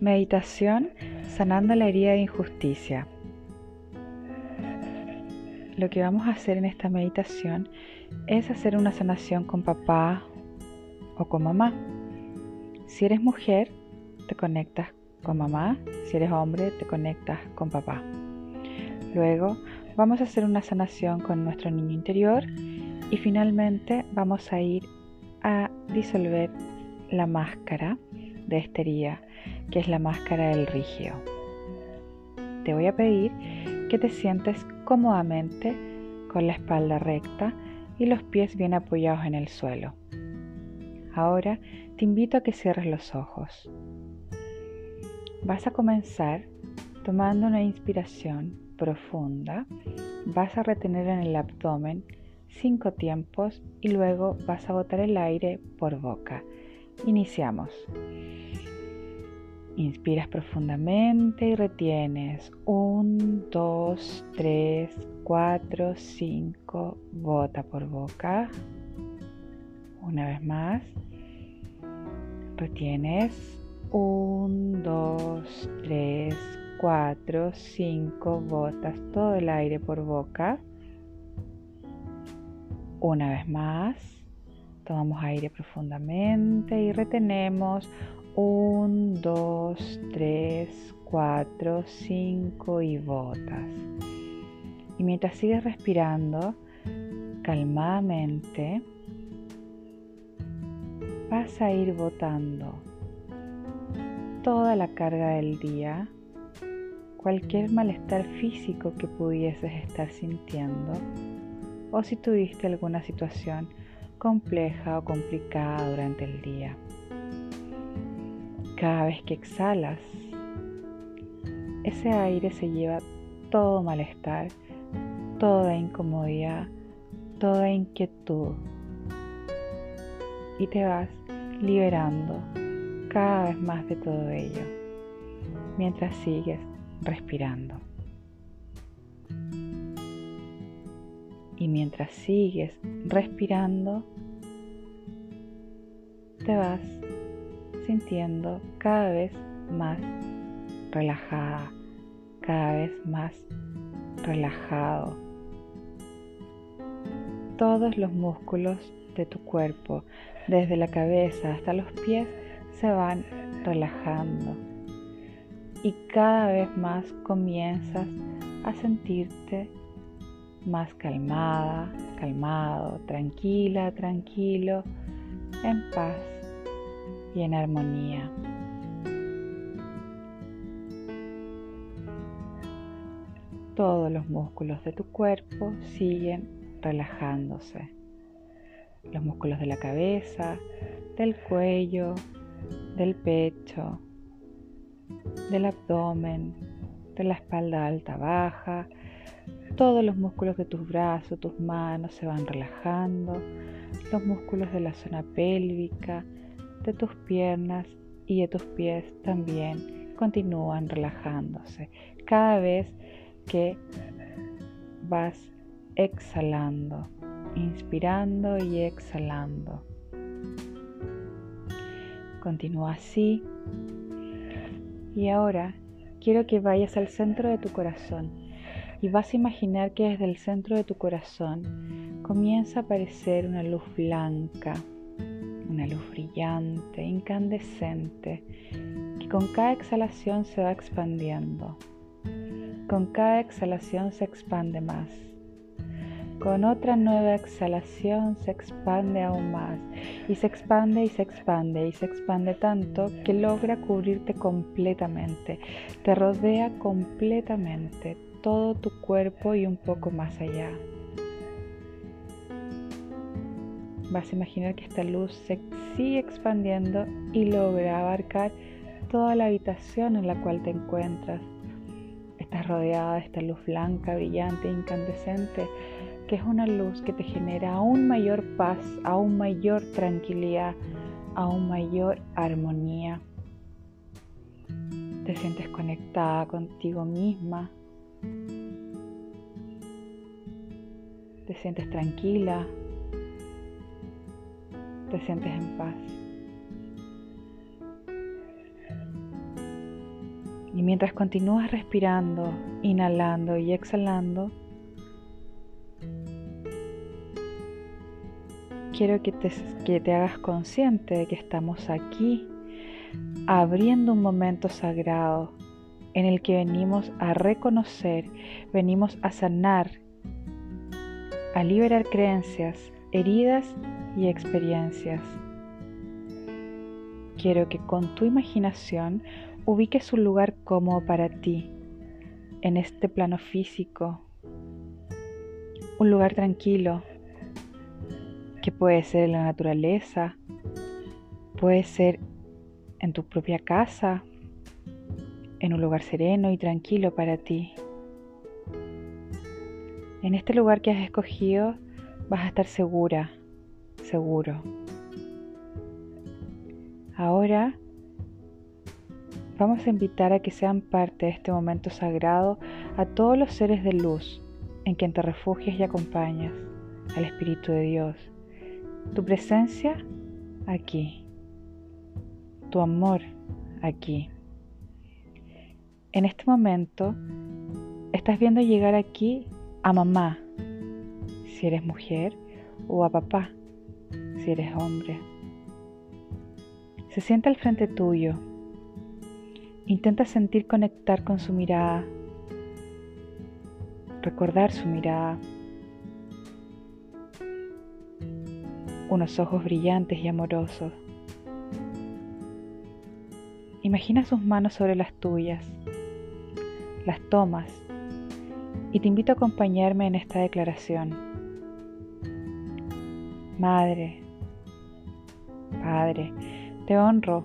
Meditación sanando la herida de injusticia. Lo que vamos a hacer en esta meditación es hacer una sanación con papá o con mamá. Si eres mujer, te conectas con mamá. Si eres hombre, te conectas con papá. Luego vamos a hacer una sanación con nuestro niño interior y finalmente vamos a ir a disolver la máscara de estería, que es la máscara del rigio. Te voy a pedir que te sientes cómodamente con la espalda recta y los pies bien apoyados en el suelo. Ahora te invito a que cierres los ojos. Vas a comenzar tomando una inspiración profunda, vas a retener en el abdomen cinco tiempos y luego vas a botar el aire por boca. Iniciamos. Inspiras profundamente y retienes. 1, 2, 3, 4, 5. Bota por boca. Una vez más. Retienes. 1, 2, 3, 4, 5. Botas todo el aire por boca. Una vez más. Tomamos aire profundamente y retenemos 1, 2, 3, 4, 5 y botas. Y mientras sigues respirando calmadamente, vas a ir botando toda la carga del día, cualquier malestar físico que pudieses estar sintiendo o si tuviste alguna situación compleja o complicada durante el día. Cada vez que exhalas, ese aire se lleva todo malestar, toda incomodidad, toda inquietud y te vas liberando cada vez más de todo ello mientras sigues respirando. Y mientras sigues respirando, te vas sintiendo cada vez más relajada, cada vez más relajado. Todos los músculos de tu cuerpo, desde la cabeza hasta los pies, se van relajando y cada vez más comienzas a sentirte más calmada, calmado, tranquila, tranquilo, en paz y en armonía. Todos los músculos de tu cuerpo siguen relajándose. Los músculos de la cabeza, del cuello, del pecho, del abdomen, de la espalda alta baja, todos los músculos de tus brazos, tus manos se van relajando, los músculos de la zona pélvica, de tus piernas y de tus pies también continúan relajándose cada vez que vas exhalando, inspirando y exhalando. Continúa así. Y ahora quiero que vayas al centro de tu corazón y vas a imaginar que desde el centro de tu corazón comienza a aparecer una luz blanca, brillante, incandescente, que con cada exhalación se va expandiendo. Con cada exhalación se expande más. Con otra nueva exhalación se expande aún más y se expande y se expande y se expande tanto que logra cubrirte completamente, te rodea completamente, todo tu cuerpo y un poco más allá. Vas a imaginar que esta luz se sigue expandiendo y logra abarcar toda la habitación en la cual te encuentras. Estás rodeada de esta luz blanca, brillante, incandescente, que es una luz que te genera aún mayor paz, aún mayor tranquilidad, aún mayor armonía. Te sientes conectada contigo misma, te sientes tranquila, te sientes en paz. mientras continúas respirando, inhalando y exhalando, quiero que te, que te hagas consciente de que estamos aquí abriendo un momento sagrado en el que venimos a reconocer, venimos a sanar, a liberar creencias, heridas y experiencias. Quiero que con tu imaginación ubiques un lugar cómodo para ti en este plano físico, un lugar tranquilo que puede ser en la naturaleza, puede ser en tu propia casa, en un lugar sereno y tranquilo para ti. En este lugar que has escogido vas a estar segura, seguro. Ahora vamos a invitar a que sean parte de este momento sagrado a todos los seres de luz en quien te refugias y acompañas, al Espíritu de Dios. Tu presencia aquí, tu amor aquí. En este momento estás viendo llegar aquí a mamá, si eres mujer, o a papá, si eres hombre. Se sienta al frente tuyo. Intenta sentir conectar con su mirada, recordar su mirada. Unos ojos brillantes y amorosos. Imagina sus manos sobre las tuyas, las tomas y te invito a acompañarme en esta declaración. Madre, Padre, te honro.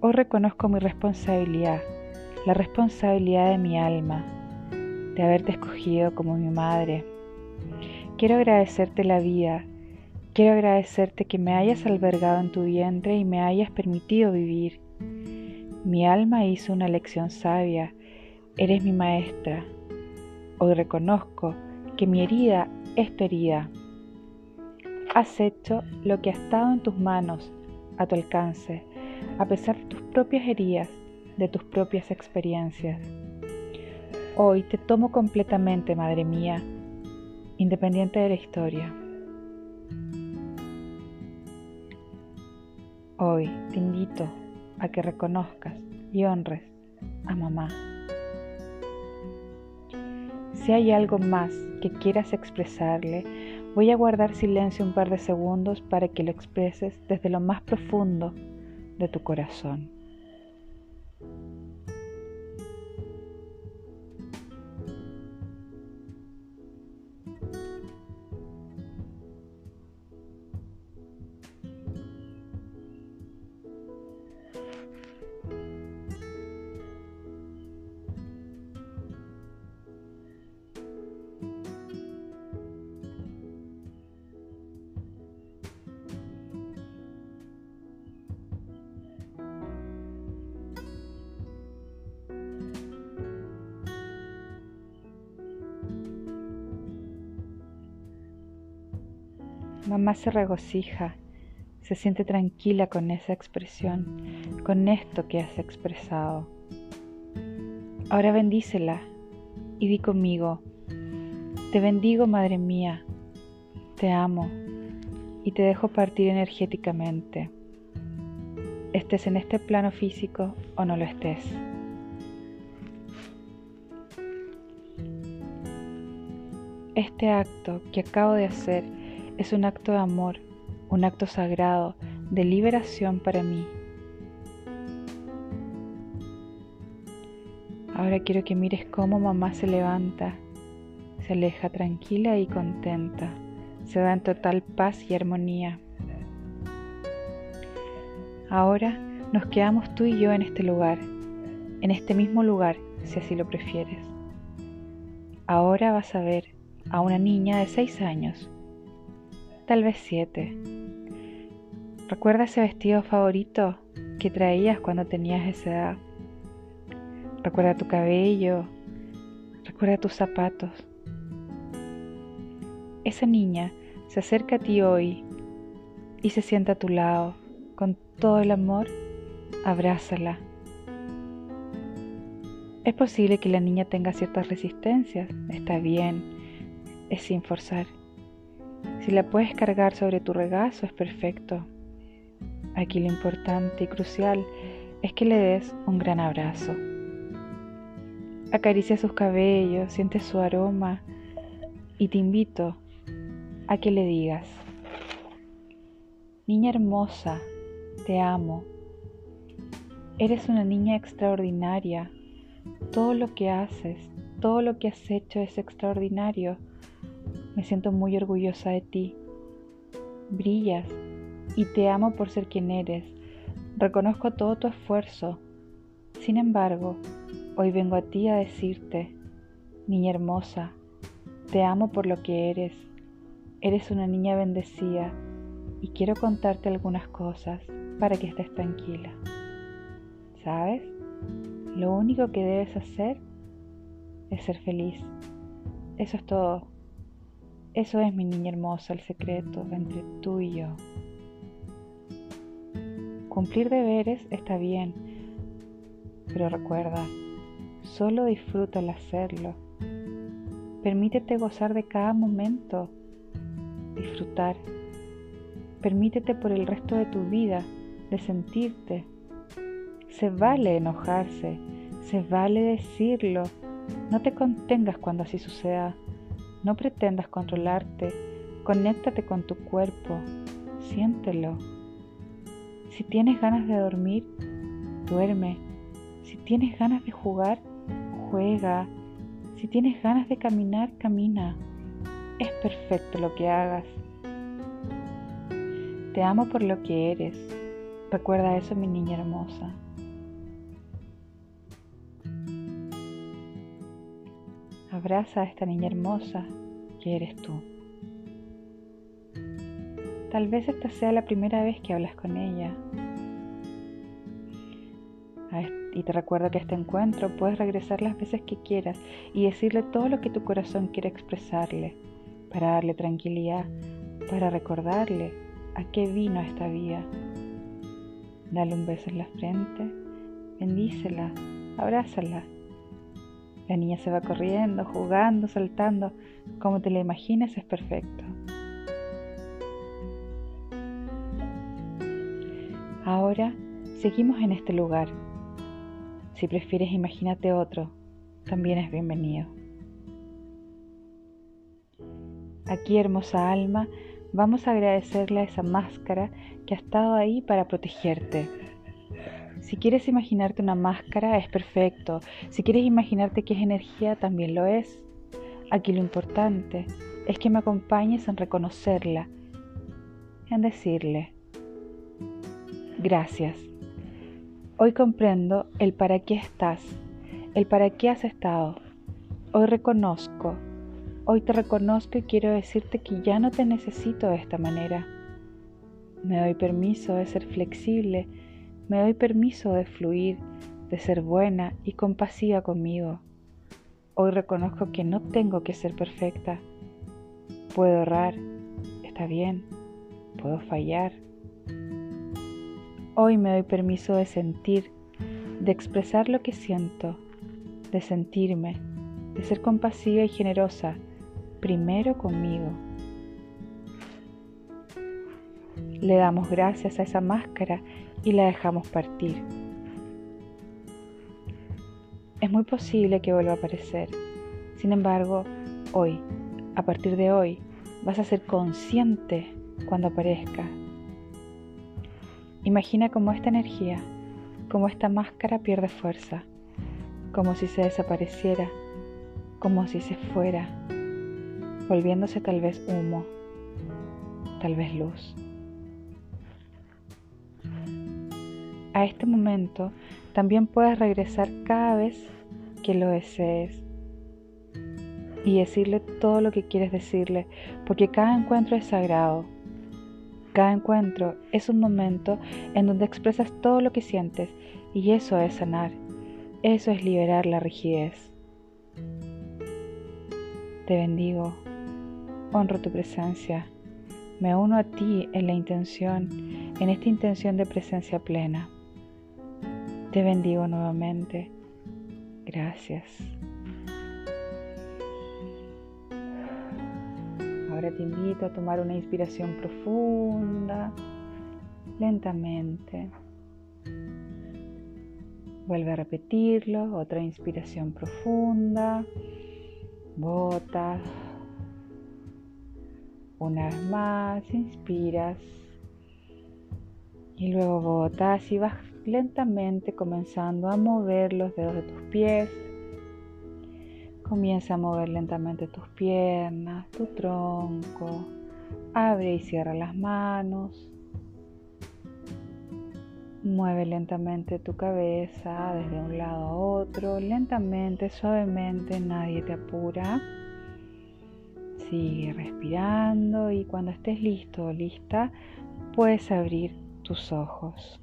Hoy reconozco mi responsabilidad, la responsabilidad de mi alma, de haberte escogido como mi madre. Quiero agradecerte la vida, quiero agradecerte que me hayas albergado en tu vientre y me hayas permitido vivir. Mi alma hizo una lección sabia, eres mi maestra. Hoy reconozco que mi herida es tu herida. Has hecho lo que ha estado en tus manos a tu alcance, a pesar de tus propias heridas, de tus propias experiencias. Hoy te tomo completamente, Madre mía, independiente de la historia. Hoy te invito a que reconozcas y honres a mamá. Si hay algo más que quieras expresarle, Voy a guardar silencio un par de segundos para que lo expreses desde lo más profundo de tu corazón. Mamá se regocija, se siente tranquila con esa expresión, con esto que has expresado. Ahora bendícela y di conmigo, te bendigo Madre mía, te amo y te dejo partir energéticamente, estés en este plano físico o no lo estés. Este acto que acabo de hacer es un acto de amor, un acto sagrado de liberación para mí. Ahora quiero que mires cómo mamá se levanta, se aleja tranquila y contenta, se va en total paz y armonía. Ahora nos quedamos tú y yo en este lugar, en este mismo lugar, si así lo prefieres. Ahora vas a ver a una niña de seis años tal vez siete. Recuerda ese vestido favorito que traías cuando tenías esa edad. Recuerda tu cabello, recuerda tus zapatos. Esa niña se acerca a ti hoy y se sienta a tu lado con todo el amor. Abrázala. Es posible que la niña tenga ciertas resistencias, está bien, es sin forzar. Si la puedes cargar sobre tu regazo es perfecto. Aquí lo importante y crucial es que le des un gran abrazo. Acaricia sus cabellos, siente su aroma y te invito a que le digas, Niña hermosa, te amo. Eres una niña extraordinaria. Todo lo que haces, todo lo que has hecho es extraordinario. Me siento muy orgullosa de ti. Brillas y te amo por ser quien eres. Reconozco todo tu esfuerzo. Sin embargo, hoy vengo a ti a decirte, niña hermosa, te amo por lo que eres. Eres una niña bendecida y quiero contarte algunas cosas para que estés tranquila. ¿Sabes? Lo único que debes hacer es ser feliz. Eso es todo. Eso es mi niña hermosa, el secreto entre tú y yo. Cumplir deberes está bien, pero recuerda, solo disfruta al hacerlo. Permítete gozar de cada momento, disfrutar Permítete por el resto de tu vida de sentirte. Se vale enojarse, se vale decirlo. No te contengas cuando así suceda. No pretendas controlarte. Conéctate con tu cuerpo. Siéntelo. Si tienes ganas de dormir, duerme. Si tienes ganas de jugar, juega. Si tienes ganas de caminar, camina. Es perfecto lo que hagas. Te amo por lo que eres. Recuerda eso, mi niña hermosa. Abraza a esta niña hermosa que eres tú. Tal vez esta sea la primera vez que hablas con ella. Y te recuerdo que a este encuentro puedes regresar las veces que quieras y decirle todo lo que tu corazón quiere expresarle, para darle tranquilidad, para recordarle a qué vino esta vida. Dale un beso en la frente, bendícela, abrázala. La niña se va corriendo, jugando, saltando, como te la imagines es perfecto. Ahora seguimos en este lugar. Si prefieres imagínate otro, también es bienvenido. Aquí, hermosa alma, Vamos a agradecerle a esa máscara que ha estado ahí para protegerte. Si quieres imaginarte una máscara, es perfecto. Si quieres imaginarte que es energía, también lo es. Aquí lo importante es que me acompañes en reconocerla, en decirle, gracias. Hoy comprendo el para qué estás, el para qué has estado. Hoy reconozco Hoy te reconozco y quiero decirte que ya no te necesito de esta manera. Me doy permiso de ser flexible, me doy permiso de fluir, de ser buena y compasiva conmigo. Hoy reconozco que no tengo que ser perfecta. Puedo errar, está bien, puedo fallar. Hoy me doy permiso de sentir, de expresar lo que siento, de sentirme, de ser compasiva y generosa, primero conmigo. Le damos gracias a esa máscara y la dejamos partir. Es muy posible que vuelva a aparecer. Sin embargo, hoy, a partir de hoy, vas a ser consciente cuando aparezca. Imagina cómo esta energía, cómo esta máscara pierde fuerza, como si se desapareciera, como si se fuera volviéndose tal vez humo, tal vez luz. A este momento también puedes regresar cada vez que lo desees y decirle todo lo que quieres decirle, porque cada encuentro es sagrado. Cada encuentro es un momento en donde expresas todo lo que sientes y eso es sanar, eso es liberar la rigidez. Te bendigo honro tu presencia. Me uno a ti en la intención, en esta intención de presencia plena. Te bendigo nuevamente. Gracias. Ahora te invito a tomar una inspiración profunda, lentamente. Vuelve a repetirlo, otra inspiración profunda. Bota. Una vez más, inspiras. Y luego botas y vas lentamente comenzando a mover los dedos de tus pies. Comienza a mover lentamente tus piernas, tu tronco. Abre y cierra las manos. Mueve lentamente tu cabeza desde un lado a otro, lentamente, suavemente, nadie te apura. Sigue respirando y cuando estés listo o lista, puedes abrir tus ojos.